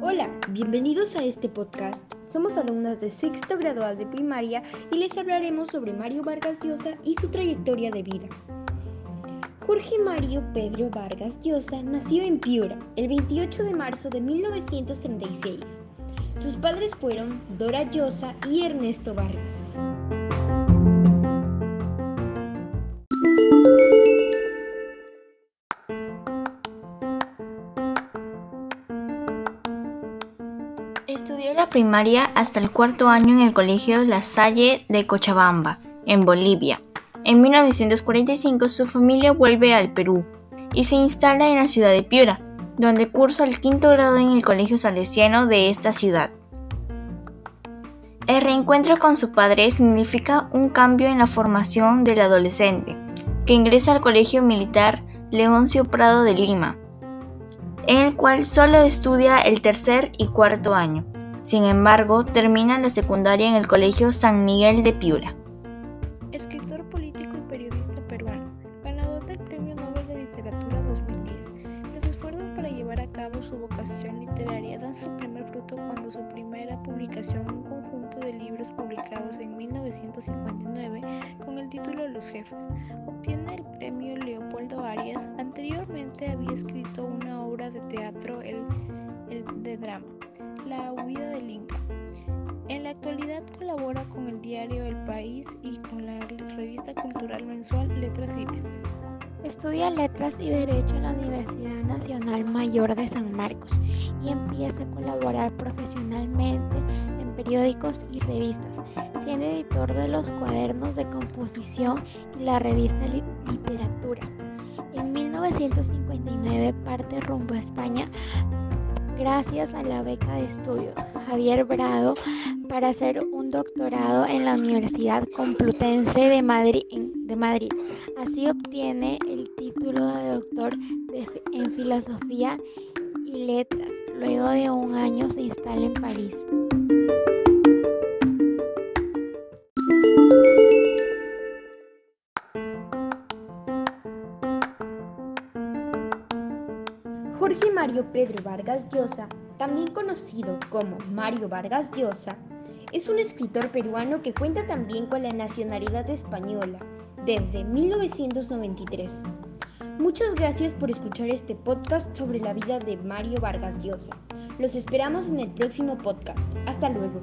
Hola, bienvenidos a este podcast. Somos alumnas de sexto gradual de primaria y les hablaremos sobre Mario Vargas Llosa y su trayectoria de vida. Jorge Mario Pedro Vargas Llosa nació en Piura el 28 de marzo de 1936. Sus padres fueron Dora Llosa y Ernesto Vargas. Estudió la primaria hasta el cuarto año en el Colegio La Salle de Cochabamba, en Bolivia. En 1945 su familia vuelve al Perú y se instala en la ciudad de Piura, donde cursa el quinto grado en el Colegio Salesiano de esta ciudad. El reencuentro con su padre significa un cambio en la formación del adolescente, que ingresa al Colegio Militar Leoncio Prado de Lima, en el cual solo estudia el tercer y cuarto año. Sin embargo, termina la secundaria en el Colegio San Miguel de Piura. Escritor político y periodista peruano, ganador del Premio Nobel de Literatura 2010. Los esfuerzos para llevar a cabo su vocación literaria dan su primer fruto cuando su primera publicación, un conjunto de libros publicados en 1959 con el título Los Jefes, obtiene premio Leopoldo Arias. Anteriormente había escrito una obra de teatro, el, el de drama, La huida del Inca. En la actualidad colabora con el diario El País y con la revista cultural mensual Letras Libres. Estudia Letras y Derecho en la Universidad Nacional Mayor de San Marcos y empieza a colaborar profesionalmente en periódicos y revistas, siendo editor de los cuadernos de composición y la revista Literatura. En 1959 parte rumbo a España gracias a la beca de estudios Javier Brado para hacer un doctorado en la Universidad Complutense. De Madrid. Así obtiene el título de doctor en filosofía y letras. Luego de un año se instala en París. Jorge Mario Pedro Vargas Llosa, también conocido como Mario Vargas Llosa, es un escritor peruano que cuenta también con la nacionalidad española desde 1993. Muchas gracias por escuchar este podcast sobre la vida de Mario Vargas Llosa. Los esperamos en el próximo podcast. Hasta luego.